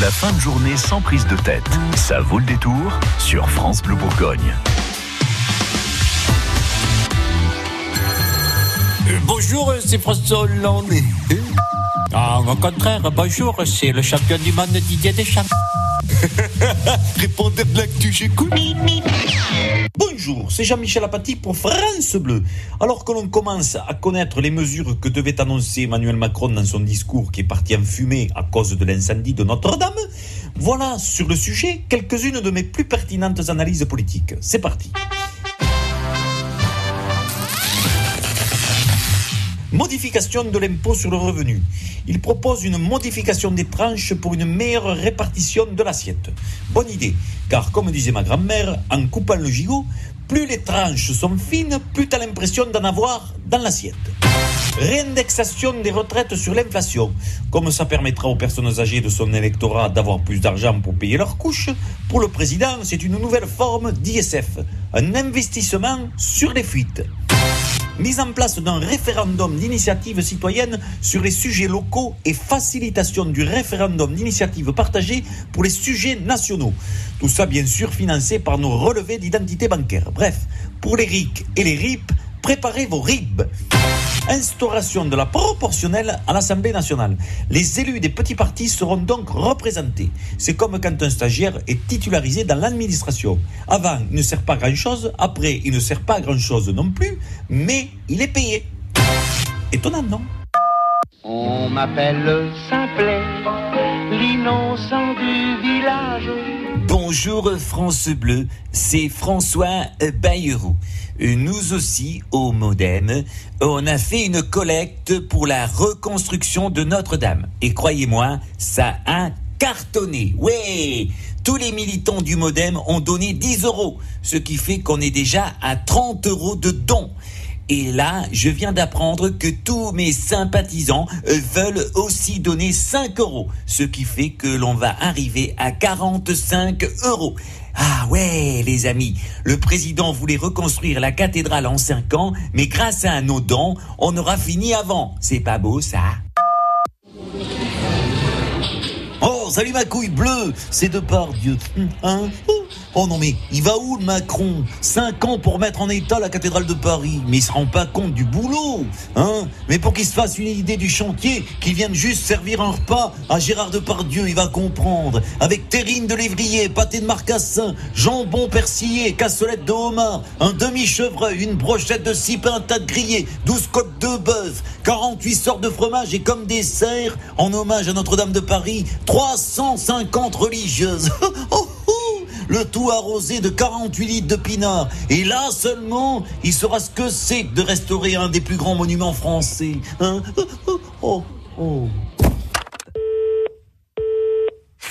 La fin de journée sans prise de tête. Ça vaut le détour sur France Bleu Bourgogne. Euh, bonjour, c'est François Hollande. Ah, au contraire, bonjour, c'est le champion du monde Didier Deschamps. Répondez de l'actu, j'écoute. Bonjour, c'est Jean-Michel Apathy pour France Bleu. Alors que l'on commence à connaître les mesures que devait annoncer Emmanuel Macron dans son discours qui est parti en fumée à cause de l'incendie de Notre-Dame, voilà sur le sujet quelques-unes de mes plus pertinentes analyses politiques. C'est parti. Modification de l'impôt sur le revenu. Il propose une modification des tranches pour une meilleure répartition de l'assiette. Bonne idée, car comme disait ma grand-mère, en coupant le gigot, plus les tranches sont fines, plus tu as l'impression d'en avoir dans l'assiette. Réindexation des retraites sur l'inflation. Comme ça permettra aux personnes âgées de son électorat d'avoir plus d'argent pour payer leurs couches, pour le président, c'est une nouvelle forme d'ISF, un investissement sur les fuites mise en place d'un référendum d'initiative citoyenne sur les sujets locaux et facilitation du référendum d'initiative partagée pour les sujets nationaux. Tout ça bien sûr financé par nos relevés d'identité bancaire. Bref, pour les RIC et les RIP, préparez vos RIB. Instauration de la proportionnelle à l'Assemblée nationale. Les élus des petits partis seront donc représentés. C'est comme quand un stagiaire est titularisé dans l'administration. Avant, il ne sert pas grand-chose, après, il ne sert pas grand-chose non plus, mais il est payé. Étonnant, non? On m'appelle Simplet, Bonjour France Bleu, c'est François Bayrou. Nous aussi, au Modem, on a fait une collecte pour la reconstruction de Notre-Dame. Et croyez-moi, ça a cartonné. Ouais tous les militants du Modem ont donné 10 euros, ce qui fait qu'on est déjà à 30 euros de dons. Et là, je viens d'apprendre que tous mes sympathisants euh, veulent aussi donner 5 euros, ce qui fait que l'on va arriver à 45 euros. Ah ouais, les amis, le président voulait reconstruire la cathédrale en 5 ans, mais grâce à un dons, on aura fini avant. C'est pas beau ça Oh, salut ma couille bleue, c'est de par Dieu. Hein? Non mais, il va où le Macron? Cinq ans pour mettre en état la cathédrale de Paris. Mais il se rend pas compte du boulot. Hein? Mais pour qu'il se fasse une idée du chantier, qu'il vienne juste servir un repas à Gérard Depardieu, il va comprendre. Avec terrine de lévrier, pâté de marcassin, jambon persillé, cassolette de homard, un demi-chevreuil, une brochette de six pains, un tas de grillés, 12 côtes de bœuf, 48 sortes de fromage et comme dessert, en hommage à Notre-Dame de Paris, 350 religieuses. Oh, le tout arrosé de 48 litres de pinard. Et là seulement, il saura ce que c'est de restaurer un des plus grands monuments français. Hein? Oh, oh.